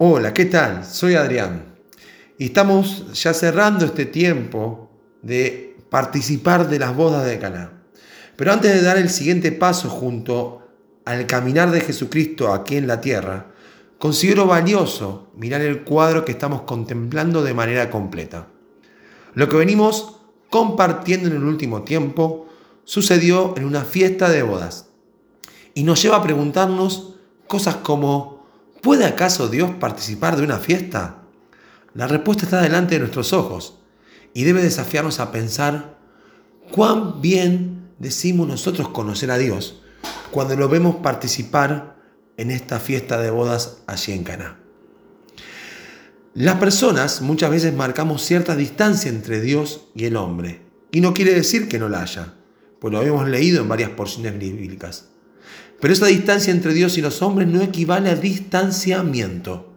Hola, ¿qué tal? Soy Adrián. Y estamos ya cerrando este tiempo de participar de las bodas de Caná. Pero antes de dar el siguiente paso junto al caminar de Jesucristo aquí en la tierra, considero valioso mirar el cuadro que estamos contemplando de manera completa. Lo que venimos compartiendo en el último tiempo sucedió en una fiesta de bodas y nos lleva a preguntarnos cosas como ¿Puede acaso Dios participar de una fiesta? La respuesta está delante de nuestros ojos y debe desafiarnos a pensar cuán bien decimos nosotros conocer a Dios cuando lo vemos participar en esta fiesta de bodas allí en Cana. Las personas muchas veces marcamos cierta distancia entre Dios y el hombre, y no quiere decir que no la haya, pues lo hemos leído en varias porciones bíblicas. Pero esa distancia entre Dios y los hombres no equivale a distanciamiento.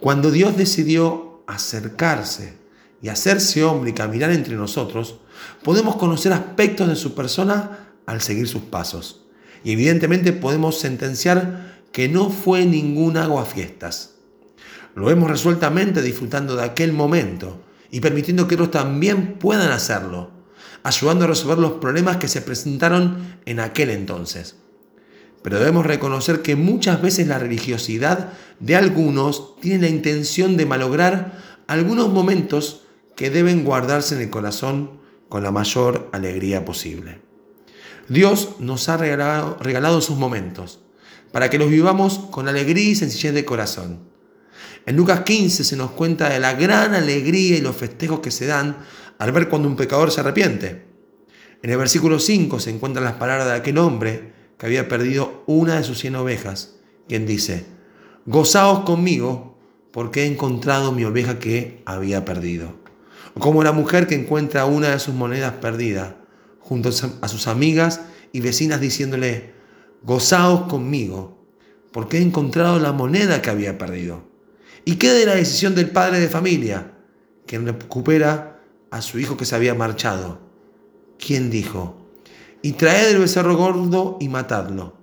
Cuando Dios decidió acercarse y hacerse hombre y caminar entre nosotros, podemos conocer aspectos de su persona al seguir sus pasos. Y evidentemente podemos sentenciar que no fue ningún fiestas. Lo vemos resueltamente disfrutando de aquel momento y permitiendo que otros también puedan hacerlo, ayudando a resolver los problemas que se presentaron en aquel entonces. Pero debemos reconocer que muchas veces la religiosidad de algunos tiene la intención de malograr algunos momentos que deben guardarse en el corazón con la mayor alegría posible. Dios nos ha regalado, sus momentos para que los vivamos con alegría y sencillez de corazón. En Lucas 15 se nos cuenta de la gran alegría y los festejos que se dan al ver cuando un pecador se arrepiente. En el versículo 5 se encuentran las palabras de aquel hombre que había perdido una de sus cien ovejas, quien dice, gozaos conmigo porque he encontrado mi oveja que había perdido. Como la mujer que encuentra una de sus monedas perdida junto a sus amigas y vecinas diciéndole, gozaos conmigo porque he encontrado la moneda que había perdido. ¿Y qué de la decisión del padre de familia, quien recupera a su hijo que se había marchado? ¿Quién dijo? Y traed el becerro gordo y matadlo,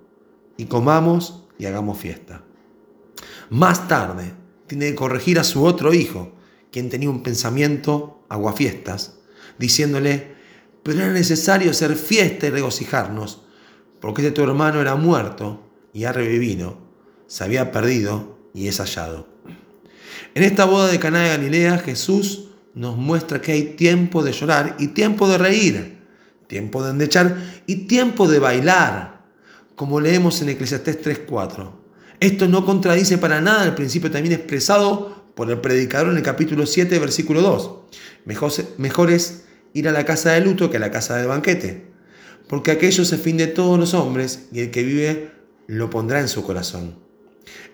y comamos y hagamos fiesta. Más tarde, tiene que corregir a su otro hijo, quien tenía un pensamiento aguafiestas, diciéndole, pero era necesario hacer fiesta y regocijarnos, porque este tu hermano era muerto y ha revivido, se había perdido y es hallado. En esta boda de Caná de Galilea, Jesús nos muestra que hay tiempo de llorar y tiempo de reír tiempo de endechar y tiempo de bailar, como leemos en Eclesiastés 3.4. Esto no contradice para nada el principio también expresado por el predicador en el capítulo 7, versículo 2. Mejor, mejor es ir a la casa de luto que a la casa de banquete, porque aquello es el fin de todos los hombres y el que vive lo pondrá en su corazón.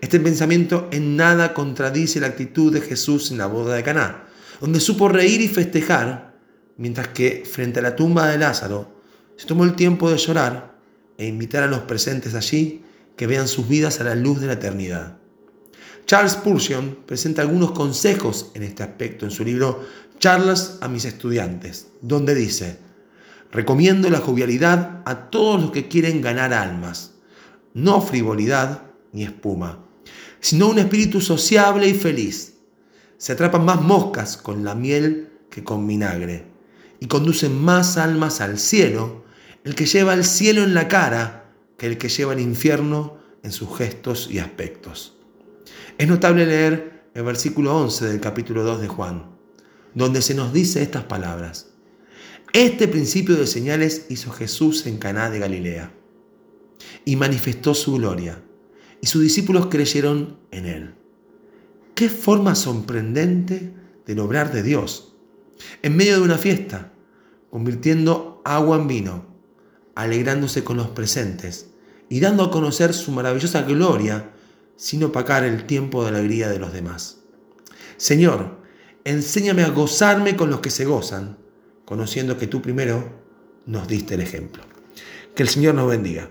Este pensamiento en nada contradice la actitud de Jesús en la boda de Caná, donde supo reír y festejar mientras que frente a la tumba de Lázaro se tomó el tiempo de llorar e invitar a los presentes allí que vean sus vidas a la luz de la eternidad. Charles Pursion presenta algunos consejos en este aspecto en su libro Charlas a mis estudiantes, donde dice, recomiendo la jovialidad a todos los que quieren ganar almas, no frivolidad ni espuma, sino un espíritu sociable y feliz. Se atrapan más moscas con la miel que con vinagre y conduce más almas al cielo, el que lleva el cielo en la cara que el que lleva el infierno en sus gestos y aspectos. Es notable leer el versículo 11 del capítulo 2 de Juan, donde se nos dice estas palabras. Este principio de señales hizo Jesús en Caná de Galilea y manifestó su gloria, y sus discípulos creyeron en él. Qué forma sorprendente del obrar de Dios en medio de una fiesta, convirtiendo agua en vino, alegrándose con los presentes y dando a conocer su maravillosa gloria sin opacar el tiempo de alegría de los demás. Señor, enséñame a gozarme con los que se gozan, conociendo que tú primero nos diste el ejemplo. Que el Señor nos bendiga.